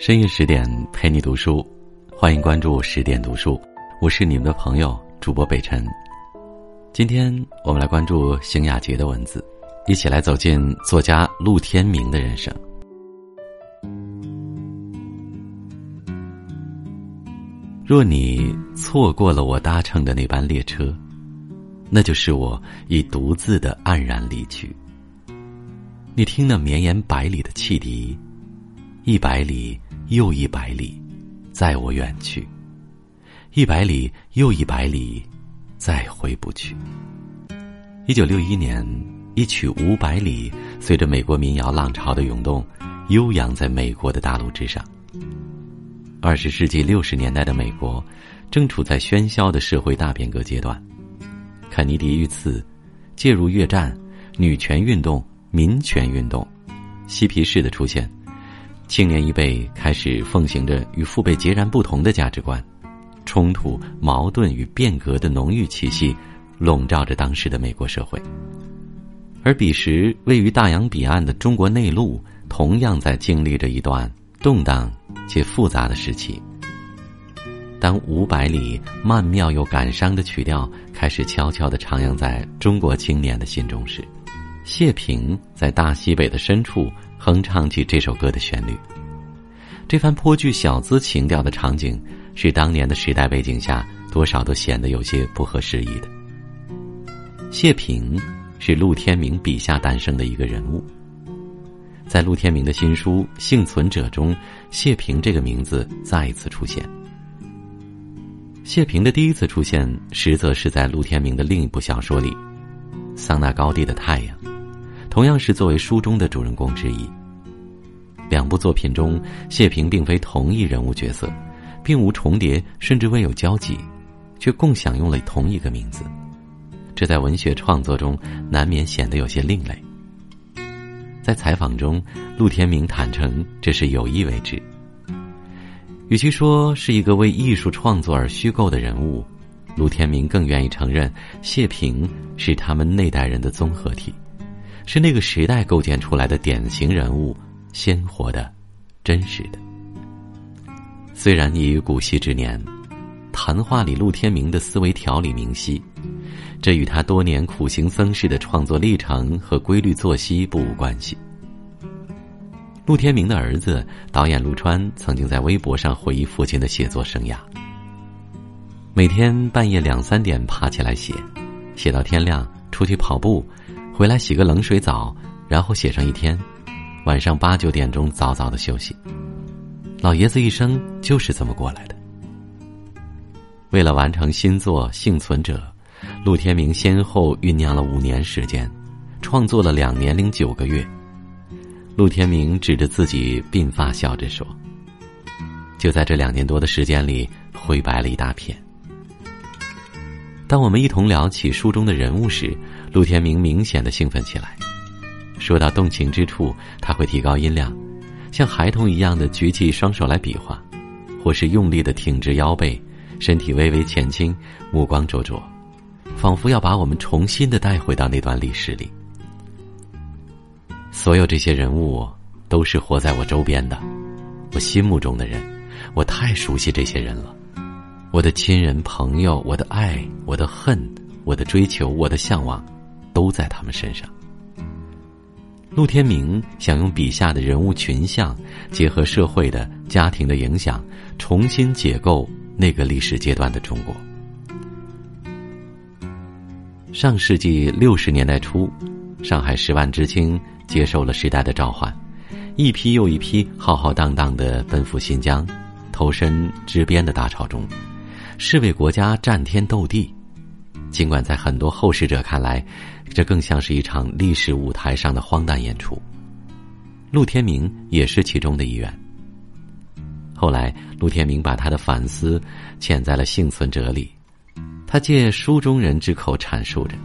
深夜十点陪你读书，欢迎关注十点读书，我是你们的朋友主播北辰。今天我们来关注邢雅洁的文字，一起来走进作家陆天明的人生。若你错过了我搭乘的那班列车，那就是我已独自的黯然离去。你听那绵延百里的汽笛，一百里。又一百里，载我远去；一百里又一百里，再回不去。一九六一年，一曲《五百里》随着美国民谣浪潮的涌动，悠扬在美国的大陆之上。二十世纪六十年代的美国，正处在喧嚣的社会大变革阶段，肯尼迪遇刺，介入越战，女权运动、民权运动，嬉皮士的出现。青年一辈开始奉行着与父辈截然不同的价值观，冲突、矛盾与变革的浓郁气息笼罩着当时的美国社会。而彼时位于大洋彼岸的中国内陆，同样在经历着一段动荡且复杂的时期。当五百里曼妙又感伤的曲调开始悄悄地徜徉在中国青年的心中时，谢平在大西北的深处。哼唱起这首歌的旋律，这番颇具小资情调的场景，是当年的时代背景下多少都显得有些不合时宜的。谢平是陆天明笔下诞生的一个人物，在陆天明的新书《幸存者》中，谢平这个名字再一次出现。谢平的第一次出现，实则是在陆天明的另一部小说里，《桑拿高地的太阳》。同样是作为书中的主人公之一。两部作品中，谢平并非同一人物角色，并无重叠，甚至未有交集，却共享用了同一个名字。这在文学创作中难免显得有些另类。在采访中，陆天明坦诚这是有意为之。与其说是一个为艺术创作而虚构的人物，陆天明更愿意承认谢平是他们那代人的综合体。是那个时代构建出来的典型人物，鲜活的、真实的。虽然已于古稀之年，谈话里陆天明的思维条理明晰，这与他多年苦行僧式的创作历程和规律作息不无关系。陆天明的儿子导演陆川曾经在微博上回忆父亲的写作生涯：每天半夜两三点爬起来写，写到天亮，出去跑步。回来洗个冷水澡，然后写上一天，晚上八九点钟早早的休息。老爷子一生就是这么过来的。为了完成新作《幸存者》，陆天明先后酝酿了五年时间，创作了两年零九个月。陆天明指着自己鬓发笑着说：“就在这两年多的时间里，灰白了一大片。”当我们一同聊起书中的人物时，陆天明明显的兴奋起来。说到动情之处，他会提高音量，像孩童一样的举起双手来比划，或是用力的挺直腰背，身体微微前倾，目光灼灼，仿佛要把我们重新的带回到那段历史里。所有这些人物都是活在我周边的，我心目中的人，我太熟悉这些人了。我的亲人、朋友，我的爱，我的恨，我的追求，我的向往，都在他们身上。陆天明想用笔下的人物群像，结合社会的、家庭的影响，重新解构那个历史阶段的中国。上世纪六十年代初，上海十万知青接受了时代的召唤，一批又一批浩浩荡荡的奔赴新疆，投身支边的大潮中。是为国家战天斗地，尽管在很多后世者看来，这更像是一场历史舞台上的荒诞演出。陆天明也是其中的一员。后来，陆天明把他的反思嵌在了幸存者里，他借书中人之口阐述着：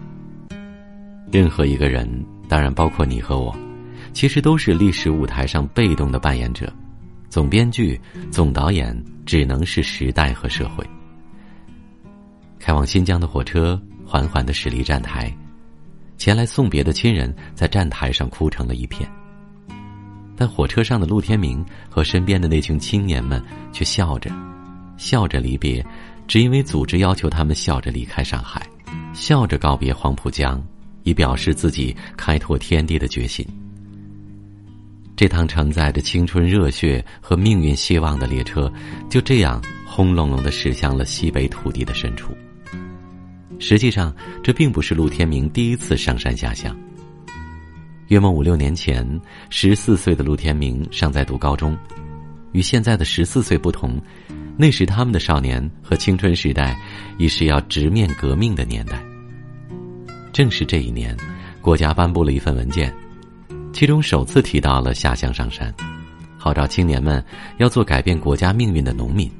任何一个人，当然包括你和我，其实都是历史舞台上被动的扮演者，总编剧、总导演只能是时代和社会。开往新疆的火车缓缓的驶离站台，前来送别的亲人在站台上哭成了一片。但火车上的陆天明和身边的那群青年们却笑着，笑着离别，只因为组织要求他们笑着离开上海，笑着告别黄浦江，以表示自己开拓天地的决心。这趟承载着青春热血和命运希望的列车，就这样轰隆隆的驶向了西北土地的深处。实际上，这并不是陆天明第一次上山下乡。约莫五六年前，十四岁的陆天明尚在读高中，与现在的十四岁不同，那时他们的少年和青春时代已是要直面革命的年代。正是这一年，国家颁布了一份文件，其中首次提到了下乡上山，号召青年们要做改变国家命运的农民。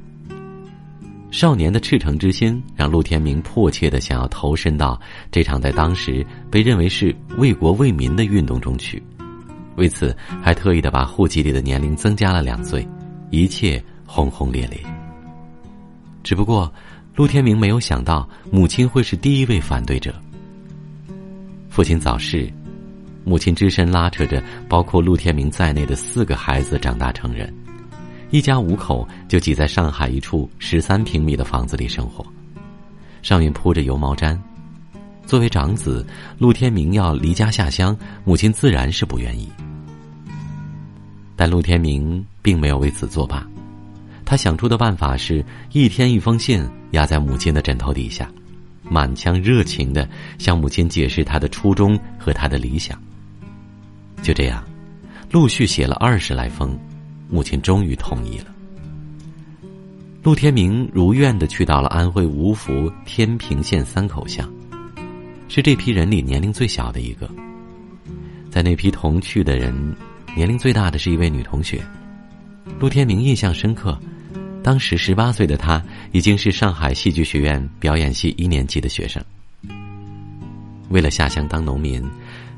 少年的赤诚之心，让陆天明迫切的想要投身到这场在当时被认为是为国为民的运动中去。为此，还特意的把户籍里的年龄增加了两岁，一切轰轰烈烈。只不过，陆天明没有想到母亲会是第一位反对者。父亲早逝，母亲只身拉扯着包括陆天明在内的四个孩子长大成人。一家五口就挤在上海一处十三平米的房子里生活，上面铺着油毛毡。作为长子，陆天明要离家下乡，母亲自然是不愿意。但陆天明并没有为此作罢，他想出的办法是一天一封信压在母亲的枕头底下，满腔热情的向母亲解释他的初衷和他的理想。就这样，陆续写了二十来封。母亲终于同意了。陆天明如愿的去到了安徽芜湖天平县三口乡，是这批人里年龄最小的一个。在那批同去的人，年龄最大的是一位女同学。陆天明印象深刻，当时十八岁的她已经是上海戏剧学院表演系一年级的学生。为了下乡当农民，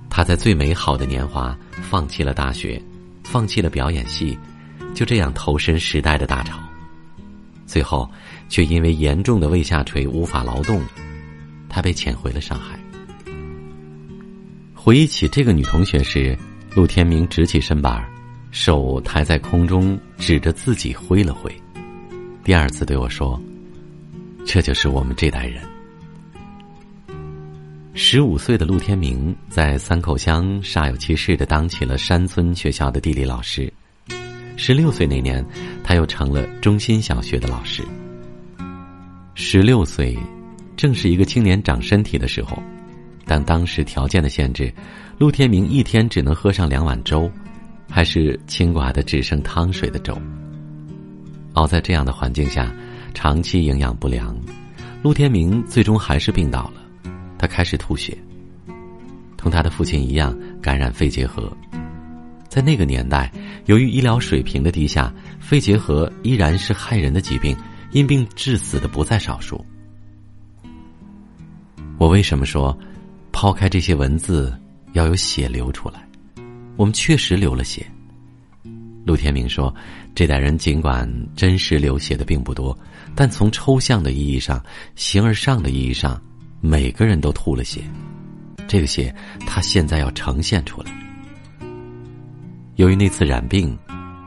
他在最美好的年华放弃了大学，放弃了表演系。就这样投身时代的大潮，最后却因为严重的胃下垂无法劳动，他被遣回了上海。回忆起这个女同学时，陆天明直起身板，手抬在空中，指着自己挥了挥，第二次对我说：“这就是我们这代人。”十五岁的陆天明在三口乡煞有其事的当起了山村学校的地理老师。十六岁那年，他又成了中心小学的老师。十六岁，正是一个青年长身体的时候，但当时条件的限制，陆天明一天只能喝上两碗粥，还是清寡的只剩汤水的粥。熬在这样的环境下，长期营养不良，陆天明最终还是病倒了。他开始吐血，同他的父亲一样感染肺结核。在那个年代，由于医疗水平的低下，肺结核依然是害人的疾病，因病致死的不在少数。我为什么说，抛开这些文字，要有血流出来？我们确实流了血。陆天明说，这代人尽管真实流血的并不多，但从抽象的意义上、形而上的意义上，每个人都吐了血。这个血，他现在要呈现出来。由于那次染病，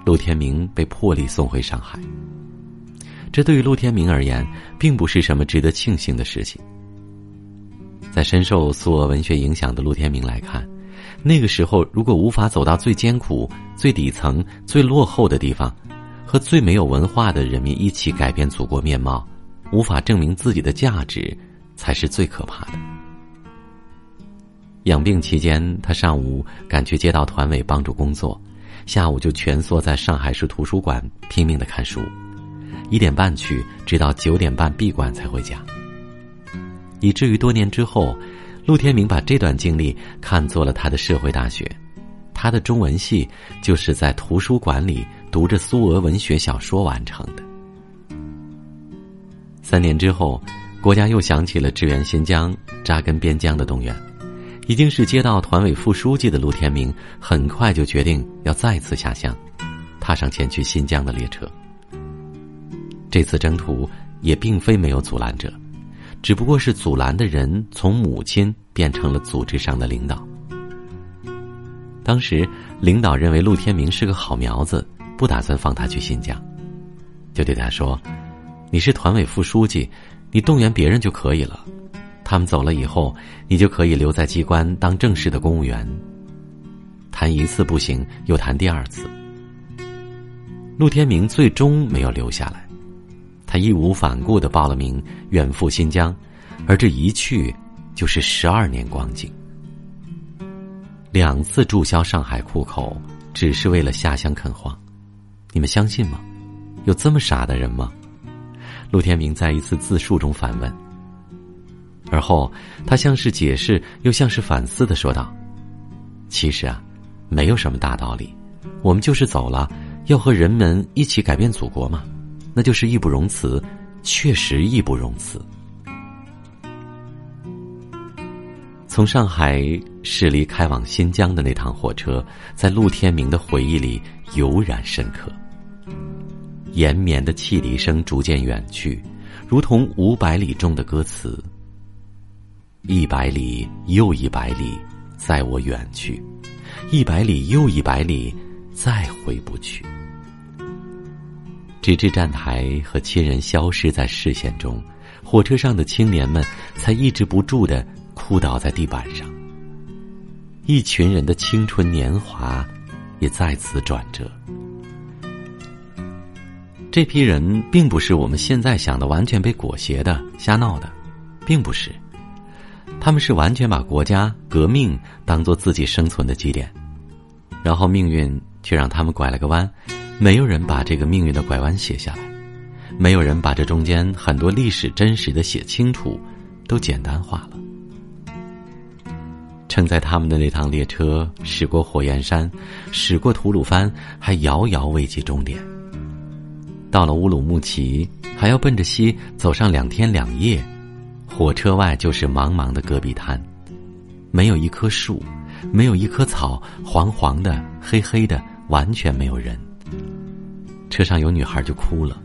陆天明被破例送回上海。这对于陆天明而言，并不是什么值得庆幸的事情。在深受苏俄文学影响的陆天明来看，那个时候如果无法走到最艰苦、最底层、最落后的地方，和最没有文化的人民一起改变祖国面貌，无法证明自己的价值，才是最可怕的。养病期间，他上午赶去街道团委帮助工作，下午就蜷缩在上海市图书馆拼命的看书，一点半去，直到九点半闭馆才回家。以至于多年之后，陆天明把这段经历看作了他的社会大学，他的中文系就是在图书馆里读着苏俄文学小说完成的。三年之后，国家又想起了支援新疆、扎根边疆的动员。已经是街道团委副书记的陆天明，很快就决定要再次下乡，踏上前去新疆的列车。这次征途也并非没有阻拦者，只不过是阻拦的人从母亲变成了组织上的领导。当时领导认为陆天明是个好苗子，不打算放他去新疆，就对他说：“你是团委副书记，你动员别人就可以了。他们走了以后，你就可以留在机关当正式的公务员。”谈一次不行，又谈第二次。陆天明最终没有留下来，他义无反顾的报了名，远赴新疆，而这一去就是十二年光景。两次注销上海户口，只是为了下乡垦荒，你们相信吗？有这么傻的人吗？陆天明在一次自述中反问。而后，他像是解释，又像是反思的说道：“其实啊，没有什么大道理，我们就是走了。”要和人们一起改变祖国嘛，那就是义不容辞，确实义不容辞。从上海驶离开往新疆的那趟火车，在陆天明的回忆里油然深刻。延绵的汽笛声逐渐远去，如同五百里中的歌词：“一百里又一百里，在我远去；一百里又一百里，再回不去。”直至站台和亲人消失在视线中，火车上的青年们才抑制不住的哭倒在地板上。一群人的青春年华，也在此转折。这批人并不是我们现在想的完全被裹挟的瞎闹的，并不是，他们是完全把国家革命当做自己生存的基点，然后命运却让他们拐了个弯。没有人把这个命运的拐弯写下来，没有人把这中间很多历史真实的写清楚，都简单化了。承载他们的那趟列车驶过火焰山，驶过吐鲁番，还遥遥未及终点。到了乌鲁木齐，还要奔着西走上两天两夜，火车外就是茫茫的戈壁滩，没有一棵树，没有一棵草，黄黄的，黑黑的，完全没有人。车上有女孩就哭了。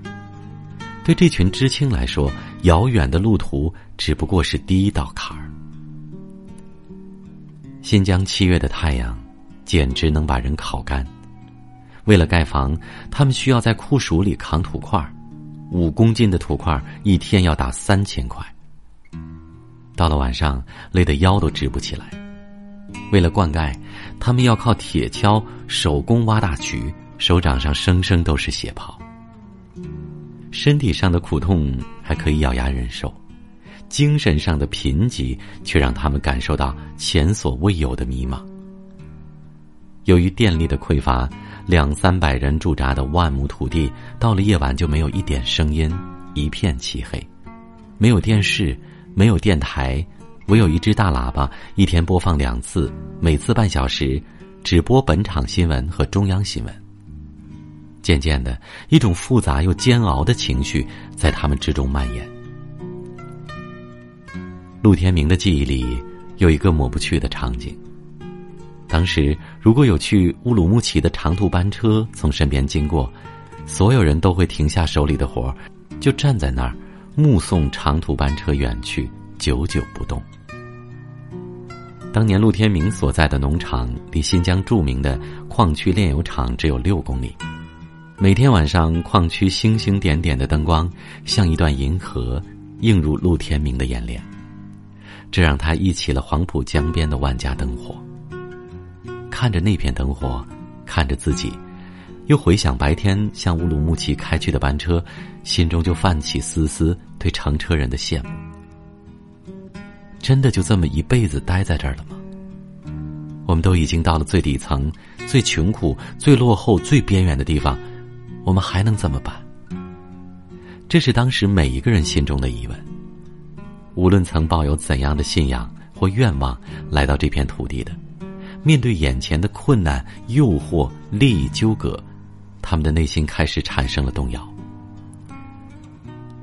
对这群知青来说，遥远的路途只不过是第一道坎儿。新疆七月的太阳，简直能把人烤干。为了盖房，他们需要在酷暑里扛土块五公斤的土块一天要打三千块。到了晚上，累得腰都直不起来。为了灌溉，他们要靠铁锹手工挖大渠。手掌上生生都是血泡，身体上的苦痛还可以咬牙忍受，精神上的贫瘠却让他们感受到前所未有的迷茫。由于电力的匮乏，两三百人驻扎的万亩土地，到了夜晚就没有一点声音，一片漆黑，没有电视，没有电台，唯有一只大喇叭，一天播放两次，每次半小时，只播本场新闻和中央新闻。渐渐的，一种复杂又煎熬的情绪在他们之中蔓延。陆天明的记忆里有一个抹不去的场景：当时如果有去乌鲁木齐的长途班车从身边经过，所有人都会停下手里的活儿，就站在那儿目送长途班车远去，久久不动。当年陆天明所在的农场离新疆著名的矿区炼油厂只有六公里。每天晚上，矿区星星点点的灯光像一段银河，映入陆天明的眼帘，这让他忆起了黄浦江边的万家灯火。看着那片灯火，看着自己，又回想白天向乌鲁木齐开去的班车，心中就泛起丝丝对乘车人的羡慕。真的就这么一辈子待在这儿了吗？我们都已经到了最底层、最穷苦、最落后、最边缘的地方。我们还能怎么办？这是当时每一个人心中的疑问。无论曾抱有怎样的信仰或愿望来到这片土地的，面对眼前的困难、诱惑、利益纠葛，他们的内心开始产生了动摇。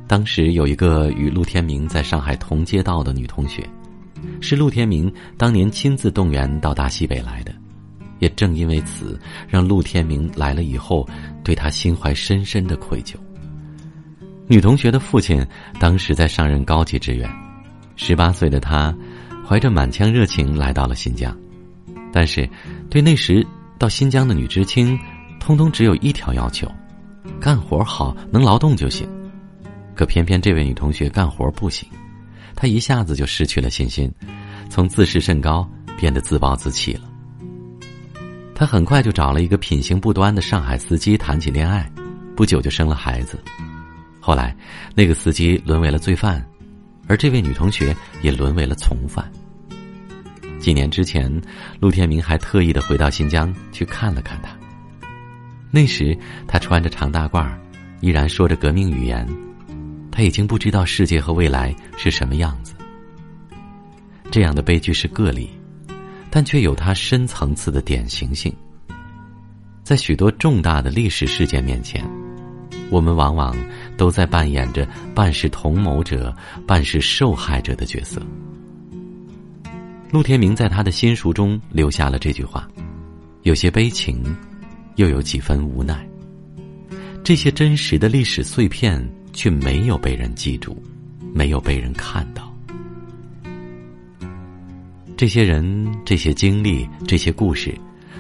当时有一个与陆天明在上海同街道的女同学，是陆天明当年亲自动员到大西北来的。也正因为此，让陆天明来了以后，对他心怀深深的愧疚。女同学的父亲当时在上任高级职员，十八岁的他，怀着满腔热情来到了新疆，但是对那时到新疆的女知青，通通只有一条要求：干活好，能劳动就行。可偏偏这位女同学干活不行，她一下子就失去了信心，从自视甚高变得自暴自弃了。她很快就找了一个品行不端的上海司机谈起恋爱，不久就生了孩子。后来，那个司机沦为了罪犯，而这位女同学也沦为了从犯。几年之前，陆天明还特意的回到新疆去看了看他。那时，他穿着长大褂，依然说着革命语言。他已经不知道世界和未来是什么样子。这样的悲剧是个例，但却有它深层次的典型性。在许多重大的历史事件面前，我们往往都在扮演着半是同谋者、半是受害者的角色。陆天明在他的新书中留下了这句话，有些悲情，又有几分无奈。这些真实的历史碎片却没有被人记住，没有被人看到。这些人、这些经历、这些故事，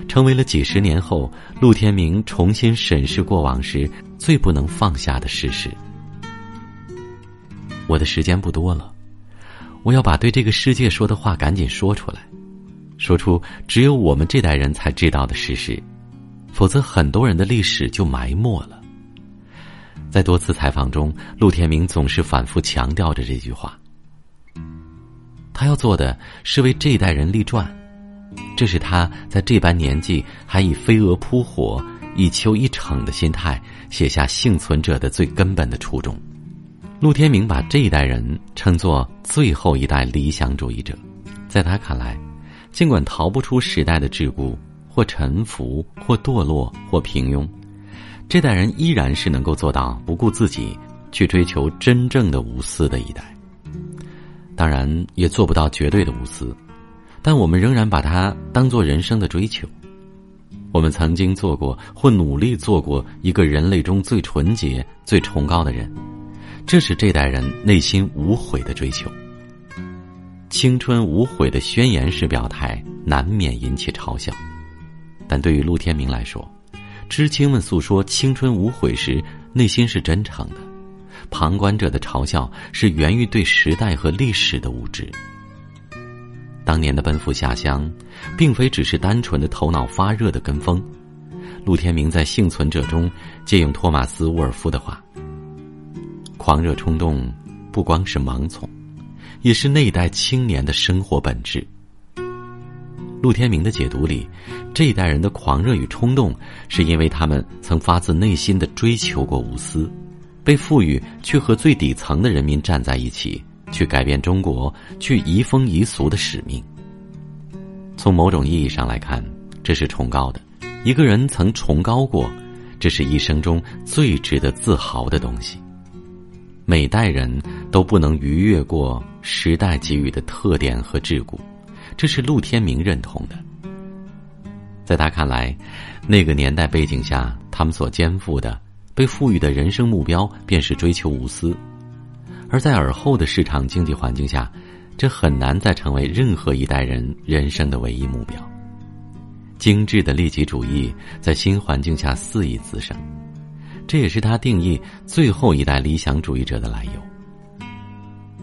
成为了几十年后陆天明重新审视过往时最不能放下的事实。我的时间不多了。我要把对这个世界说的话赶紧说出来，说出只有我们这代人才知道的事实，否则很多人的历史就埋没了。在多次采访中，陆天明总是反复强调着这句话。他要做的是为这一代人立传，这是他在这般年纪还以飞蛾扑火、一丘一逞的心态写下幸存者的最根本的初衷。陆天明把这一代人称作最后一代理想主义者，在他看来，尽管逃不出时代的桎梏，或沉浮，或堕落，或平庸，这代人依然是能够做到不顾自己去追求真正的无私的一代。当然，也做不到绝对的无私，但我们仍然把它当做人生的追求。我们曾经做过，或努力做过一个人类中最纯洁、最崇高的人。这是这代人内心无悔的追求。青春无悔的宣言式表态，难免引起嘲笑。但对于陆天明来说，知青们诉说青春无悔时，内心是真诚的；旁观者的嘲笑是源于对时代和历史的无知。当年的奔赴下乡，并非只是单纯的头脑发热的跟风。陆天明在幸存者中借用托马斯·沃尔夫的话。狂热冲动，不光是盲从，也是那一代青年的生活本质。陆天明的解读里，这一代人的狂热与冲动，是因为他们曾发自内心的追求过无私，被赋予去和最底层的人民站在一起，去改变中国，去移风易俗的使命。从某种意义上来看，这是崇高的。一个人曾崇高过，这是一生中最值得自豪的东西。每代人都不能逾越过时代给予的特点和桎梏，这是陆天明认同的。在他看来，那个年代背景下，他们所肩负的、被赋予的人生目标便是追求无私；而在尔后的市场经济环境下，这很难再成为任何一代人人生的唯一目标。精致的利己主义在新环境下肆意滋生。这也是他定义最后一代理想主义者的来由。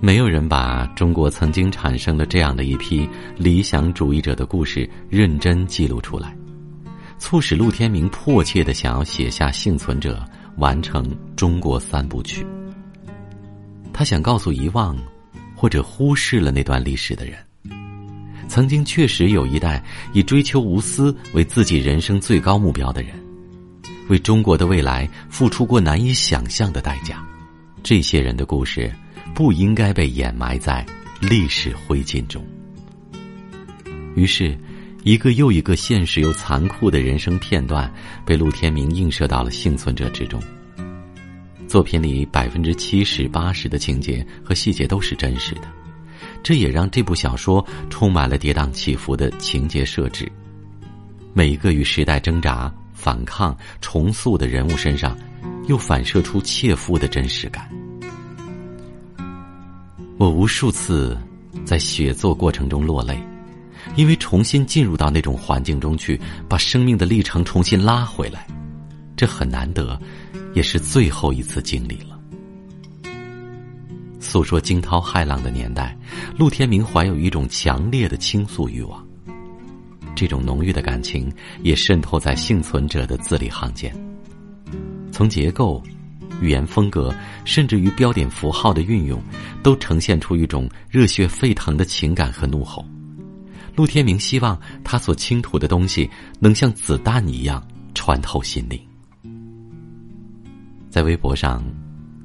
没有人把中国曾经产生了这样的一批理想主义者的故事认真记录出来，促使陆天明迫切的想要写下《幸存者》，完成中国三部曲。他想告诉遗忘或者忽视了那段历史的人，曾经确实有一代以追求无私为自己人生最高目标的人。为中国的未来付出过难以想象的代价，这些人的故事不应该被掩埋在历史灰烬中。于是，一个又一个现实又残酷的人生片段被陆天明映射到了幸存者之中。作品里百分之七十八十的情节和细节都是真实的，这也让这部小说充满了跌宕起伏的情节设置，每一个与时代挣扎。反抗、重塑的人物身上，又反射出切肤的真实感。我无数次在写作过程中落泪，因为重新进入到那种环境中去，把生命的历程重新拉回来，这很难得，也是最后一次经历了。诉说惊涛骇浪的年代，陆天明怀有一种强烈的倾诉欲望。这种浓郁的感情也渗透在幸存者的字里行间。从结构、语言风格，甚至于标点符号的运用，都呈现出一种热血沸腾的情感和怒吼。陆天明希望他所倾吐的东西能像子弹一样穿透心灵。在微博上，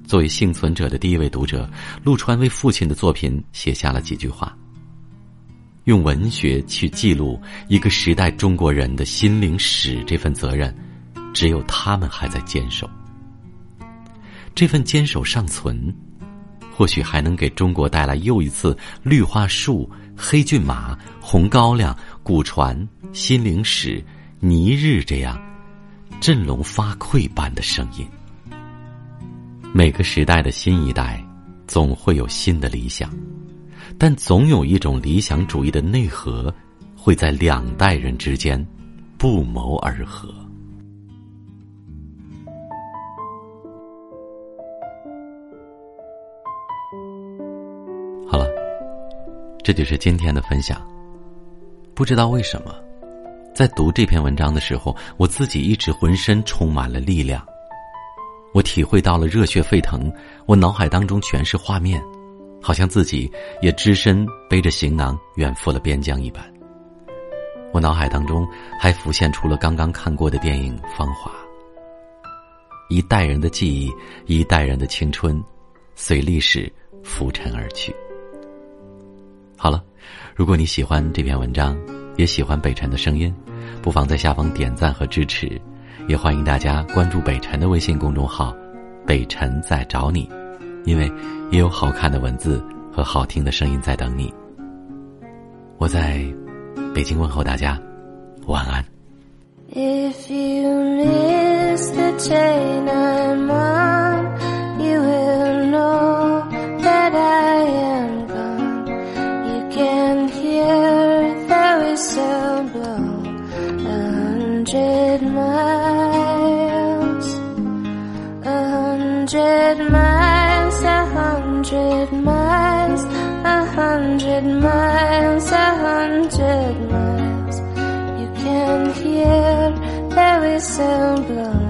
作为幸存者的第一位读者，陆川为父亲的作品写下了几句话。用文学去记录一个时代中国人的心灵史，这份责任，只有他们还在坚守。这份坚守尚存，或许还能给中国带来又一次绿化树。黑骏马、红高粱、古船、心灵史、尼日这样振聋发聩般的声音。每个时代的新一代，总会有新的理想，但总有一种理想主义的内核，会在两代人之间不谋而合。这就是今天的分享。不知道为什么，在读这篇文章的时候，我自己一直浑身充满了力量。我体会到了热血沸腾，我脑海当中全是画面，好像自己也只身背着行囊远赴了边疆一般。我脑海当中还浮现出了刚刚看过的电影《芳华》，一代人的记忆，一代人的青春，随历史浮沉而去。好了，如果你喜欢这篇文章，也喜欢北辰的声音，不妨在下方点赞和支持，也欢迎大家关注北辰的微信公众号“北辰在找你”，因为也有好看的文字和好听的声音在等你。我在北京问候大家，晚安。Hundred miles, a hundred miles, a hundred miles, a hundred miles. You can hear the whistle blow